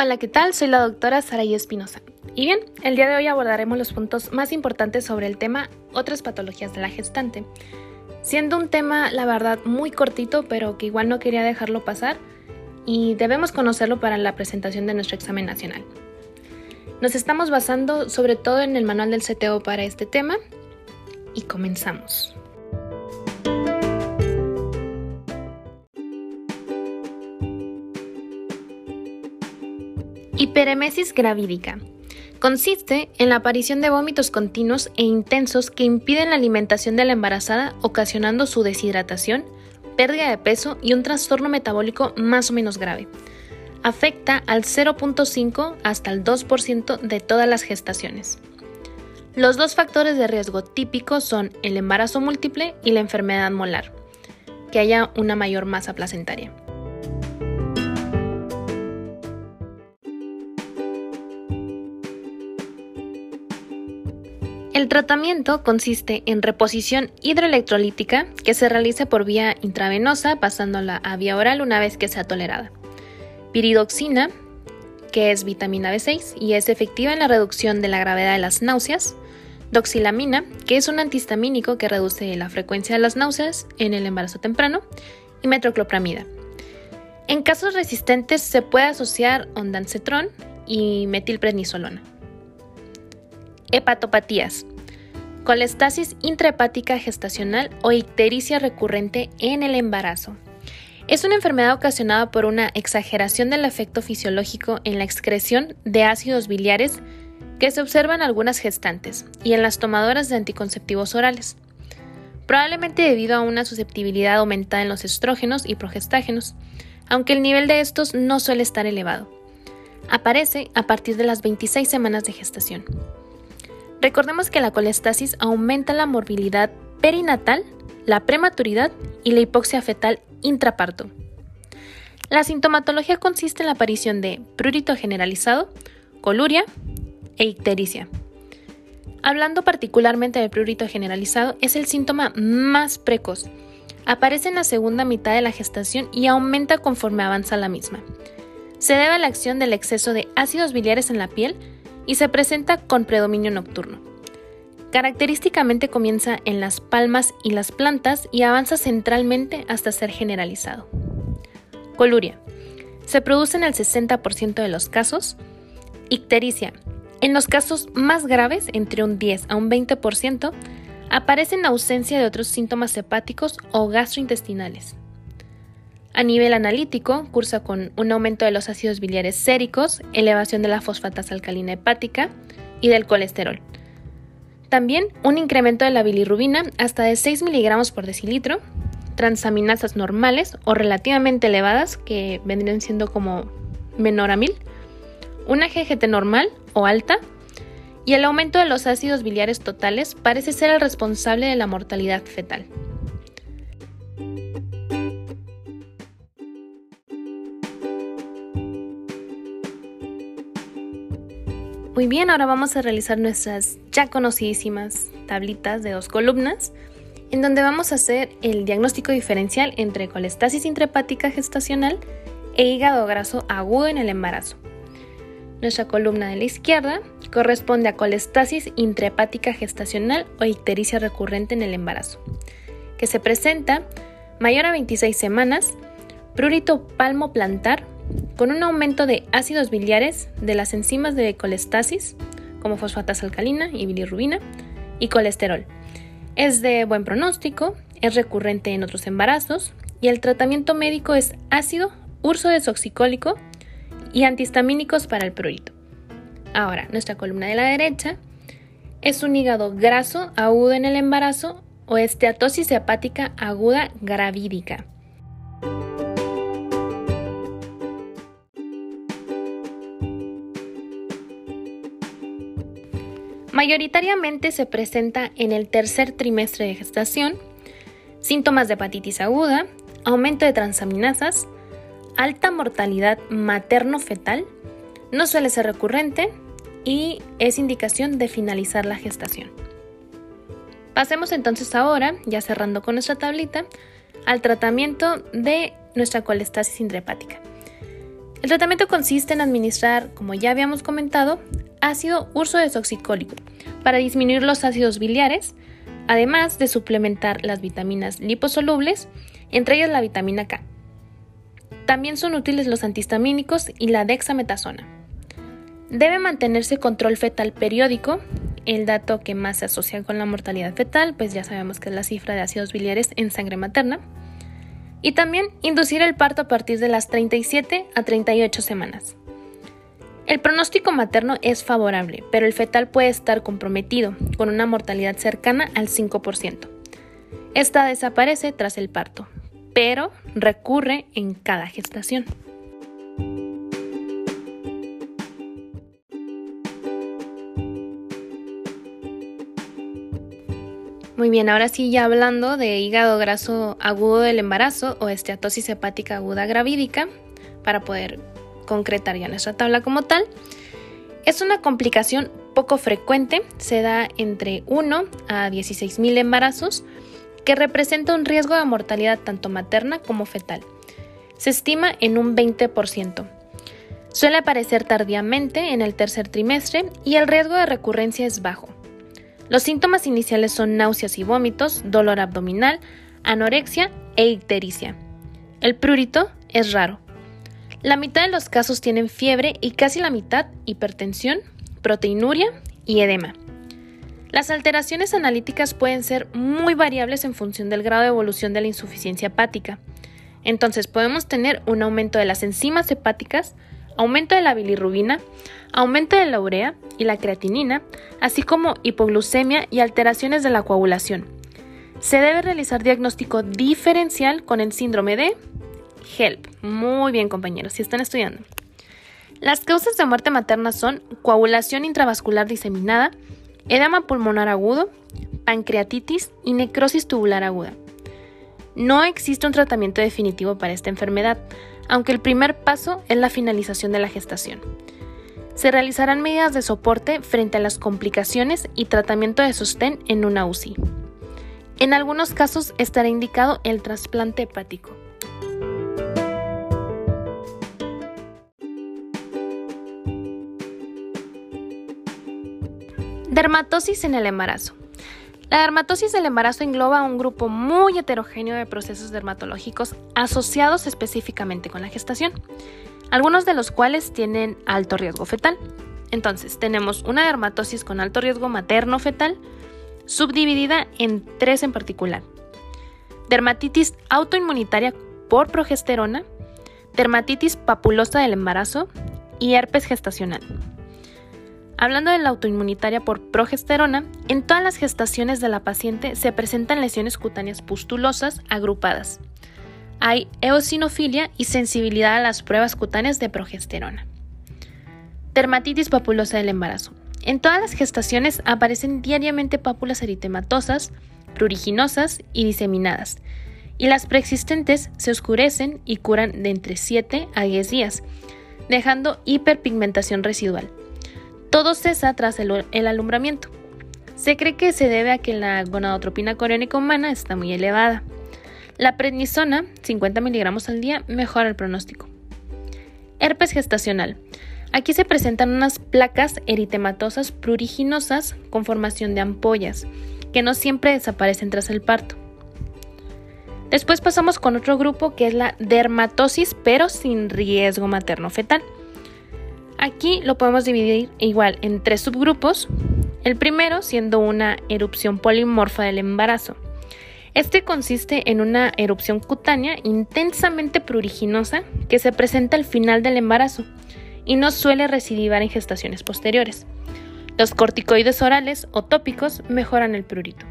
Hola, ¿qué tal? Soy la doctora Saraí Espinosa. Y bien, el día de hoy abordaremos los puntos más importantes sobre el tema otras patologías de la gestante. Siendo un tema, la verdad, muy cortito, pero que igual no quería dejarlo pasar y debemos conocerlo para la presentación de nuestro examen nacional. Nos estamos basando sobre todo en el manual del CTO para este tema y comenzamos. Hiperemesis gravídica. Consiste en la aparición de vómitos continuos e intensos que impiden la alimentación de la embarazada, ocasionando su deshidratación, pérdida de peso y un trastorno metabólico más o menos grave. Afecta al 0.5 hasta el 2% de todas las gestaciones. Los dos factores de riesgo típicos son el embarazo múltiple y la enfermedad molar, que haya una mayor masa placentaria. El tratamiento consiste en reposición hidroelectrolítica que se realiza por vía intravenosa pasándola a vía oral una vez que sea tolerada. Piridoxina, que es vitamina B6 y es efectiva en la reducción de la gravedad de las náuseas. Doxilamina, que es un antihistamínico que reduce la frecuencia de las náuseas en el embarazo temprano. Y metroclopramida. En casos resistentes se puede asociar ondansetron y metilprednisolona. Hepatopatías. Colestasis intrahepática gestacional o ictericia recurrente en el embarazo. Es una enfermedad ocasionada por una exageración del efecto fisiológico en la excreción de ácidos biliares que se observa en algunas gestantes y en las tomadoras de anticonceptivos orales, probablemente debido a una susceptibilidad aumentada en los estrógenos y progestágenos, aunque el nivel de estos no suele estar elevado. Aparece a partir de las 26 semanas de gestación. Recordemos que la colestasis aumenta la morbilidad perinatal, la prematuridad y la hipoxia fetal intraparto. La sintomatología consiste en la aparición de prurito generalizado, coluria e ictericia. Hablando particularmente del prurito generalizado, es el síntoma más precoz. Aparece en la segunda mitad de la gestación y aumenta conforme avanza la misma. Se debe a la acción del exceso de ácidos biliares en la piel, y se presenta con predominio nocturno. Característicamente comienza en las palmas y las plantas y avanza centralmente hasta ser generalizado. Coluria. Se produce en el 60% de los casos. Ictericia. En los casos más graves, entre un 10 a un 20%, aparece en ausencia de otros síntomas hepáticos o gastrointestinales. A nivel analítico, cursa con un aumento de los ácidos biliares séricos, elevación de la fosfatasa alcalina hepática y del colesterol. También un incremento de la bilirrubina hasta de 6 miligramos por decilitro, transaminasas normales o relativamente elevadas, que vendrían siendo como menor a 1000, una GGT normal o alta, y el aumento de los ácidos biliares totales parece ser el responsable de la mortalidad fetal. Bien, ahora vamos a realizar nuestras ya conocidísimas tablitas de dos columnas, en donde vamos a hacer el diagnóstico diferencial entre colestasis intrahepática gestacional e hígado graso agudo en el embarazo. Nuestra columna de la izquierda corresponde a colestasis intrahepática gestacional o ictericia recurrente en el embarazo, que se presenta mayor a 26 semanas, prurito palmo plantar con un aumento de ácidos biliares de las enzimas de colestasis, como fosfatasa alcalina y bilirrubina, y colesterol. Es de buen pronóstico, es recurrente en otros embarazos y el tratamiento médico es ácido, urso desoxicólico y antihistamínicos para el prurito. Ahora, nuestra columna de la derecha es un hígado graso agudo en el embarazo o esteatosis hepática aguda gravídica. Mayoritariamente se presenta en el tercer trimestre de gestación, síntomas de hepatitis aguda, aumento de transaminasas, alta mortalidad materno-fetal, no suele ser recurrente y es indicación de finalizar la gestación. Pasemos entonces ahora, ya cerrando con nuestra tablita, al tratamiento de nuestra colestasis intrahepática. El tratamiento consiste en administrar, como ya habíamos comentado, ácido urso desoxicólico para disminuir los ácidos biliares, además de suplementar las vitaminas liposolubles, entre ellas la vitamina K. También son útiles los antihistamínicos y la dexametasona. Debe mantenerse control fetal periódico. El dato que más se asocia con la mortalidad fetal, pues ya sabemos que es la cifra de ácidos biliares en sangre materna. Y también inducir el parto a partir de las 37 a 38 semanas. El pronóstico materno es favorable, pero el fetal puede estar comprometido, con una mortalidad cercana al 5%. Esta desaparece tras el parto, pero recurre en cada gestación. Muy bien, ahora sí ya hablando de hígado graso agudo del embarazo o esteatosis hepática aguda gravídica, para poder concretar ya nuestra tabla como tal. Es una complicación poco frecuente, se da entre 1 a 16 mil embarazos, que representa un riesgo de mortalidad tanto materna como fetal. Se estima en un 20%. Suele aparecer tardíamente en el tercer trimestre y el riesgo de recurrencia es bajo. Los síntomas iniciales son náuseas y vómitos, dolor abdominal, anorexia e ictericia. El prurito es raro. La mitad de los casos tienen fiebre y casi la mitad hipertensión, proteinuria y edema. Las alteraciones analíticas pueden ser muy variables en función del grado de evolución de la insuficiencia hepática. Entonces podemos tener un aumento de las enzimas hepáticas, aumento de la bilirrubina, aumento de la urea y la creatinina, así como hipoglucemia y alteraciones de la coagulación. Se debe realizar diagnóstico diferencial con el síndrome de HELP. Muy bien compañeros, si están estudiando. Las causas de muerte materna son coagulación intravascular diseminada, edema pulmonar agudo, pancreatitis y necrosis tubular aguda. No existe un tratamiento definitivo para esta enfermedad, aunque el primer paso es la finalización de la gestación. Se realizarán medidas de soporte frente a las complicaciones y tratamiento de sostén en una UCI. En algunos casos estará indicado el trasplante hepático. Dermatosis en el embarazo. La dermatosis del embarazo engloba un grupo muy heterogéneo de procesos dermatológicos asociados específicamente con la gestación, algunos de los cuales tienen alto riesgo fetal. Entonces, tenemos una dermatosis con alto riesgo materno-fetal, subdividida en tres en particular. Dermatitis autoinmunitaria por progesterona, dermatitis papulosa del embarazo y herpes gestacional. Hablando de la autoinmunitaria por progesterona, en todas las gestaciones de la paciente se presentan lesiones cutáneas pustulosas agrupadas. Hay eosinofilia y sensibilidad a las pruebas cutáneas de progesterona. Dermatitis papulosa del embarazo. En todas las gestaciones aparecen diariamente pápulas eritematosas, pruriginosas y diseminadas, y las preexistentes se oscurecen y curan de entre 7 a 10 días, dejando hiperpigmentación residual. Todo cesa tras el, alumbramiento. Se cree que se debe a que la gonadotropina coriónica humana está muy elevada. La prednisona, 50 miligramos al día, mejora el pronóstico. Herpes gestacional. Aquí se presentan unas placas eritematosas pruriginosas con formación de ampollas, que no siempre desaparecen tras el parto. Después pasamos con otro grupo que es la dermatosis, pero sin riesgo materno-fetal. Aquí lo podemos dividir igual en tres subgrupos. El primero siendo una erupción polimorfa del embarazo. Este consiste en una erupción cutánea intensamente pruriginosa que se presenta al final del embarazo y no suele recidivar en gestaciones posteriores. Los corticoides orales o tópicos mejoran el prurito.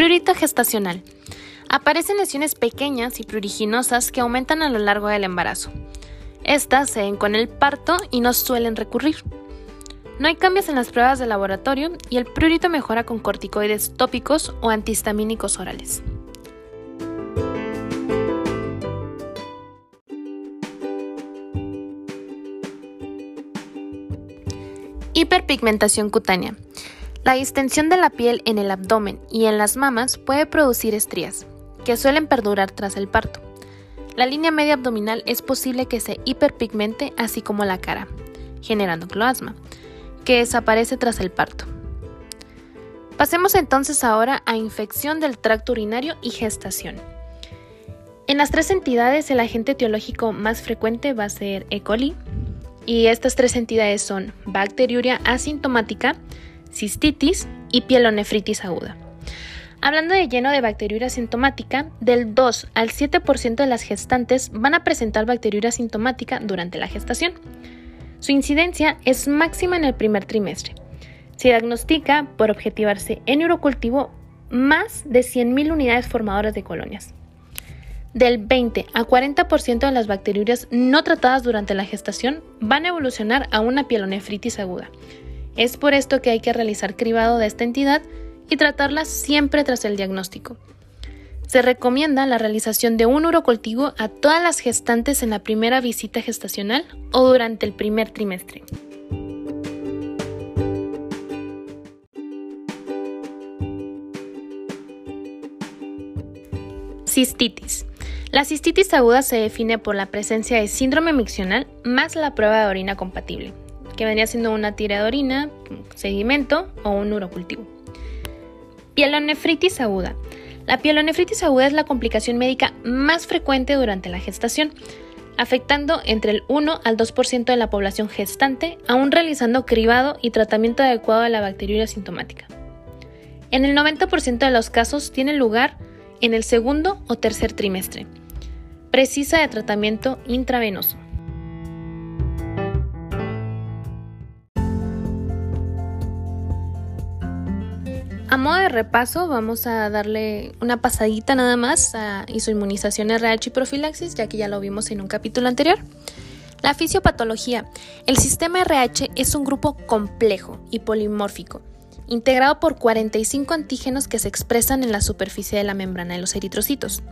Prurito gestacional. Aparecen lesiones pequeñas y pruriginosas que aumentan a lo largo del embarazo. Estas se ven con el parto y no suelen recurrir. No hay cambios en las pruebas de laboratorio y el prurito mejora con corticoides tópicos o antihistamínicos orales. Hiperpigmentación cutánea. La distensión de la piel en el abdomen y en las mamas puede producir estrías, que suelen perdurar tras el parto. La línea media abdominal es posible que se hiperpigmente así como la cara, generando cloasma, que desaparece tras el parto. Pasemos entonces ahora a infección del tracto urinario y gestación. En las tres entidades el agente etiológico más frecuente va a ser E. coli y estas tres entidades son bacteriuria asintomática, cistitis y pielonefritis aguda. Hablando de lleno de bacteriuria asintomática, del 2 al 7% de las gestantes van a presentar bacteriuria asintomática durante la gestación. Su incidencia es máxima en el primer trimestre. Se diagnostica por objetivarse en urocultivo más de 100.000 unidades formadoras de colonias. Del 20 a 40% de las bacteriurias no tratadas durante la gestación van a evolucionar a una pielonefritis aguda. Es por esto que hay que realizar cribado de esta entidad y tratarla siempre tras el diagnóstico. Se recomienda la realización de un urocultivo a todas las gestantes en la primera visita gestacional o durante el primer trimestre. Cistitis. La cistitis aguda se define por la presencia de síndrome miccional más la prueba de orina compatible, que vendría siendo una tira de orina, sedimento o un urocultivo. Pielonefritis aguda. La pielonefritis aguda es la complicación médica más frecuente durante la gestación, afectando entre el 1 al 2% de la población gestante, aún realizando cribado y tratamiento adecuado de la bacteriuria sintomática. En el 90% de los casos tiene lugar en el segundo o tercer trimestre. Precisa de tratamiento intravenoso. A modo de repaso, vamos a darle una pasadita nada más a isoinmunización RH y profilaxis, ya que ya lo vimos en un capítulo anterior. La fisiopatología. El sistema RH es un grupo complejo y polimórfico, integrado por 45 antígenos que se expresan en la superficie de la membrana de los eritrocitos.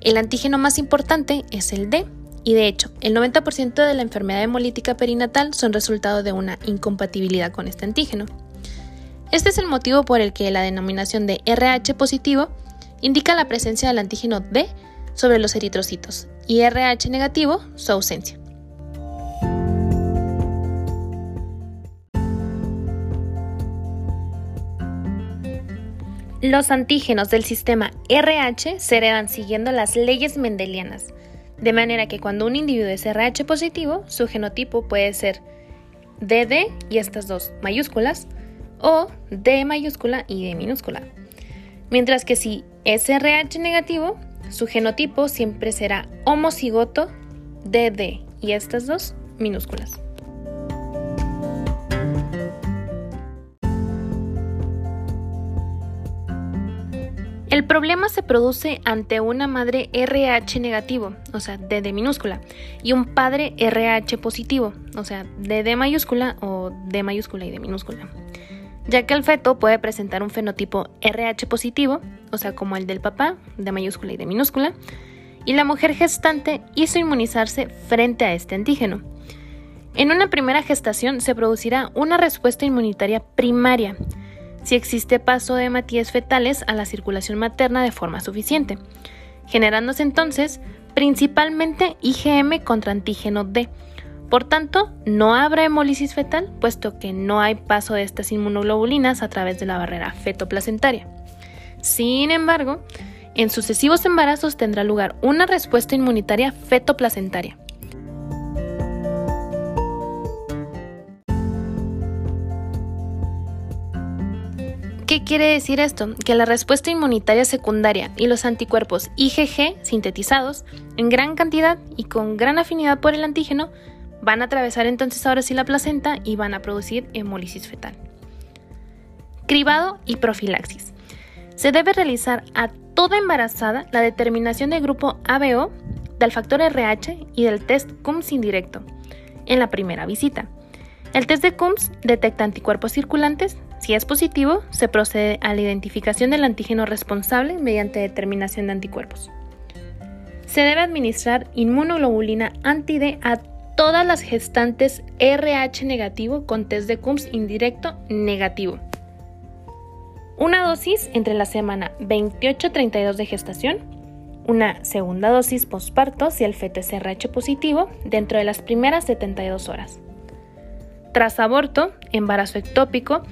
El antígeno más importante es el D, y de hecho, el 90% de la enfermedad hemolítica perinatal son resultado de una incompatibilidad con este antígeno. Este es el motivo por el que la denominación de RH positivo indica la presencia del antígeno D sobre los eritrocitos y RH negativo su ausencia. Los antígenos del sistema RH se heredan siguiendo las leyes mendelianas, de manera que cuando un individuo es RH positivo, su genotipo puede ser DD y estas dos mayúsculas, o D mayúscula y D minúscula. Mientras que si es RH negativo, su genotipo siempre será homocigoto DD y estas dos minúsculas. El problema se produce ante una madre RH negativo, o sea, DD minúscula, y un padre RH positivo, o sea, DD mayúscula o D mayúscula y D minúscula ya que el feto puede presentar un fenotipo RH positivo, o sea, como el del papá, de mayúscula y de minúscula, y la mujer gestante hizo inmunizarse frente a este antígeno. En una primera gestación se producirá una respuesta inmunitaria primaria, si existe paso de hematíes fetales a la circulación materna de forma suficiente, generándose entonces principalmente IgM contra antígeno D, por tanto, no habrá hemólisis fetal, puesto que no hay paso de estas inmunoglobulinas a través de la barrera fetoplacentaria. Sin embargo, en sucesivos embarazos tendrá lugar una respuesta inmunitaria fetoplacentaria. ¿Qué quiere decir esto? Que la respuesta inmunitaria secundaria y los anticuerpos IgG sintetizados en gran cantidad y con gran afinidad por el antígeno Van a atravesar entonces ahora sí la placenta y van a producir hemólisis fetal. Cribado y profilaxis. Se debe realizar a toda embarazada la determinación del grupo ABO, del factor RH y del test CUMS indirecto en la primera visita. El test de CUMS detecta anticuerpos circulantes. Si es positivo, se procede a la identificación del antígeno responsable mediante determinación de anticuerpos. Se debe administrar inmunoglobulina anti-D a todas las gestantes RH negativo con test de CUMS indirecto negativo. una dosis entre la semana 28-32 de gestación, una segunda dosis posparto si el feto es RH positivo dentro de las primeras 72 horas. Tras aborto, embarazo ectópico,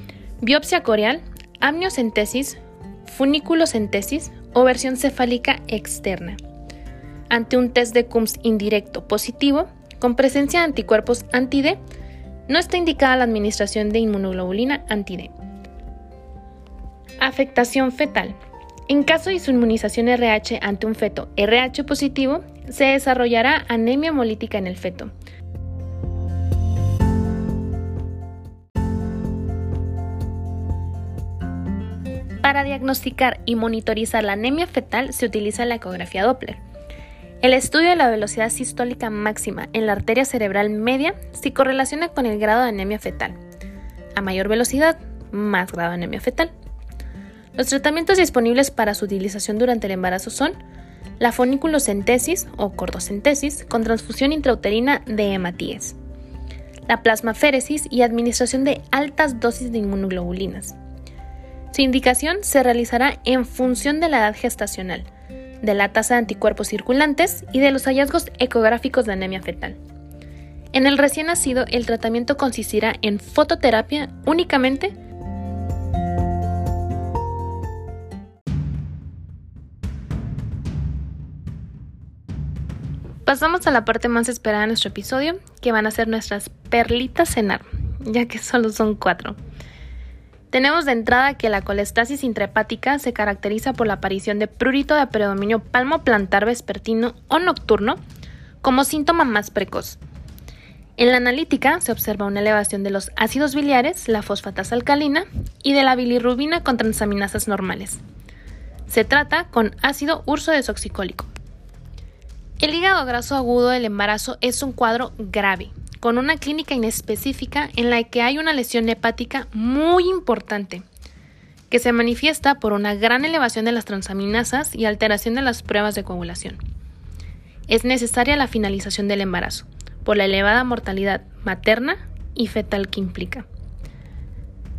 biopsia coreal, amniocentesis, funiculocentesis o versión cefálica externa. Ante un test de CUMS indirecto positivo, con presencia de anticuerpos anti-D, no está indicada la administración de inmunoglobulina anti-D. Afectación fetal. En caso de su inmunización RH ante un feto RH positivo, se desarrollará anemia hemolítica en el feto. Para diagnosticar y monitorizar la anemia fetal se utiliza la ecografía Doppler. El estudio de la velocidad sistólica máxima en la arteria cerebral media se correlaciona con el grado de anemia fetal. A mayor velocidad, más grado de anemia fetal. Los tratamientos disponibles para su utilización durante el embarazo son la foniculocentesis o cordocentesis con transfusión intrauterina de hematíes, la plasmaféresis y administración de altas dosis de inmunoglobulinas. Su indicación se realizará en función de la edad gestacional, de la tasa de anticuerpos circulantes y de los hallazgos ecográficos de anemia fetal. En el recién nacido, el tratamiento consistirá en fototerapia únicamente Pasamos a la parte más esperada de nuestro episodio, que van a ser nuestras perlitas cenar, ya que solo son cuatro. Tenemos de entrada que la colestasis intrahepática se caracteriza por la aparición de prurito de predominio palmo-plantar vespertino o nocturno como síntoma más precoz. En la analítica se observa una elevación de los ácidos biliares, la fosfatasa alcalina y de la bilirrubina con transaminasas normales. Se trata con ácido urso desoxicólico. El hígado graso agudo del embarazo es un cuadro grave, con una clínica inespecífica en la que hay una lesión hepática muy importante, que se manifiesta por una gran elevación de las transaminasas y alteración de las pruebas de coagulación. Es necesaria la finalización del embarazo, por la elevada mortalidad materna y fetal que implica.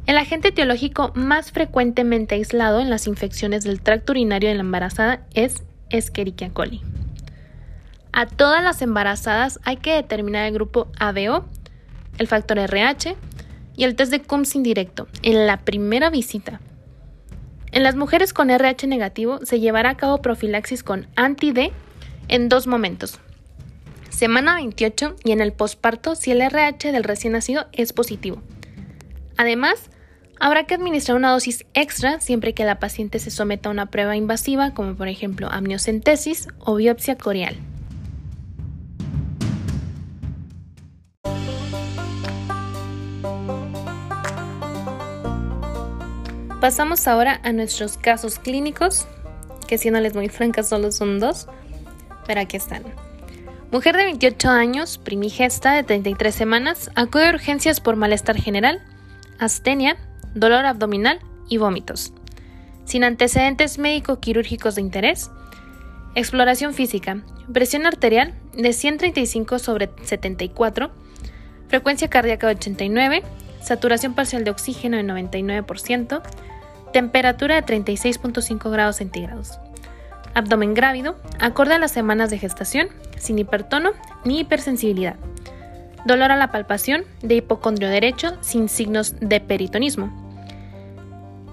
El agente etiológico más frecuentemente aislado en las infecciones del tracto urinario de la embarazada es Escherichia coli. A todas las embarazadas hay que determinar el grupo ABO, el factor RH y el test de CUMS indirecto en la primera visita. En las mujeres con RH negativo se llevará a cabo profilaxis con anti-D en dos momentos. Semana 28 y en el posparto si el RH del recién nacido es positivo. Además, habrá que administrar una dosis extra siempre que la paciente se someta a una prueba invasiva como por ejemplo amniocentesis o biopsia corial. Pasamos ahora a nuestros casos clínicos, que les muy francas solo son dos, pero aquí están. Mujer de 28 años, primigesta de 33 semanas, acude a urgencias por malestar general, astenia, dolor abdominal y vómitos. Sin antecedentes médico-quirúrgicos de interés. Exploración física. Presión arterial de 135 sobre 74. Frecuencia cardíaca de 89 saturación parcial de oxígeno de 99%, temperatura de 36.5 grados centígrados. Abdomen grávido, acorde a las semanas de gestación, sin hipertono ni hipersensibilidad. Dolor a la palpación, de hipocondrio derecho, sin signos de peritonismo.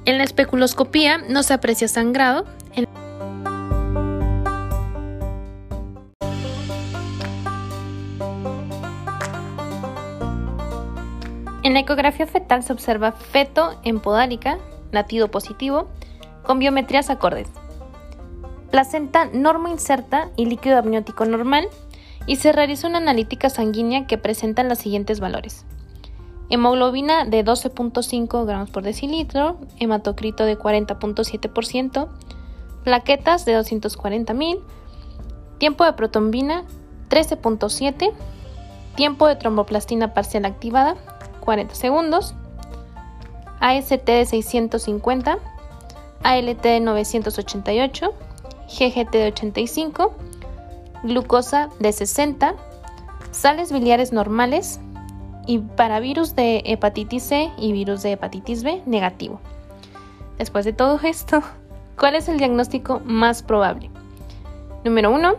En la especuloscopía no se aprecia sangrado. En la ecografía fetal se observa feto en podálica, latido positivo, con biometrías acordes. Placenta normo inserta y líquido amniótico normal y se realiza una analítica sanguínea que presenta los siguientes valores. Hemoglobina de 12.5 gramos por decilitro, hematocrito de 40.7%, plaquetas de 240.000, tiempo de protombina 13.7, tiempo de tromboplastina parcial activada 40 segundos, AST de 650, ALT de 988, GGT de 85, glucosa de 60, sales biliares normales y para virus de hepatitis C y virus de hepatitis B negativo. después de todo esto, ¿cuál es el diagnóstico más probable? Número 1,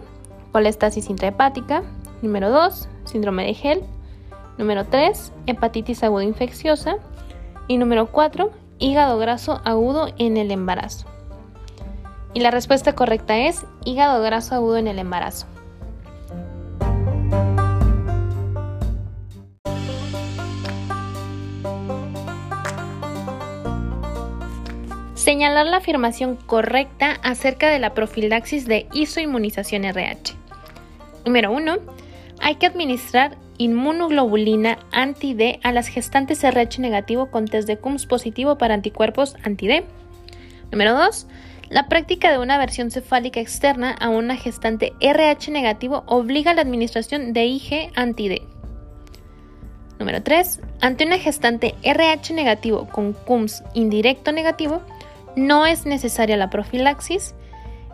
colestasis intrahepática. Número 2, síndrome de Gel. Número 3, hepatitis aguda infecciosa. Y número 4, hígado graso agudo en el embarazo. Y la respuesta correcta es hígado graso agudo en el embarazo. Señalar la afirmación correcta acerca de la profilaxis de isoinmunización RH. Número 1. Hay que administrar inmunoglobulina anti-D a las gestantes RH negativo con test de CUMS positivo para anticuerpos anti-D. Número 2. La práctica de una versión cefálica externa a una gestante RH negativo obliga a la administración de IG anti-D. Número 3. Ante una gestante RH negativo con CUMS indirecto negativo, no es necesaria la profilaxis.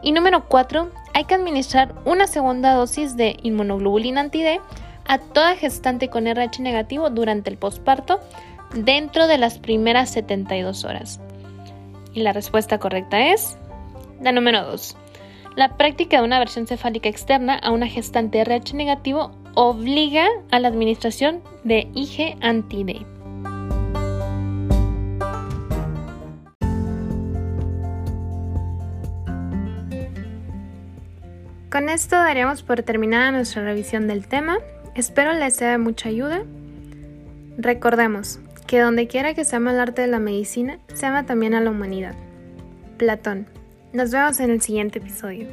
Y número 4, hay que administrar una segunda dosis de inmunoglobulina anti-D a toda gestante con RH negativo durante el posparto dentro de las primeras 72 horas. Y la respuesta correcta es la número 2. La práctica de una versión cefálica externa a una gestante RH negativo obliga a la administración de IG anti-D. Con esto daríamos por terminada nuestra revisión del tema. Espero les sea de mucha ayuda. Recordemos que donde quiera que se ama el arte de la medicina, se ama también a la humanidad. Platón. Nos vemos en el siguiente episodio.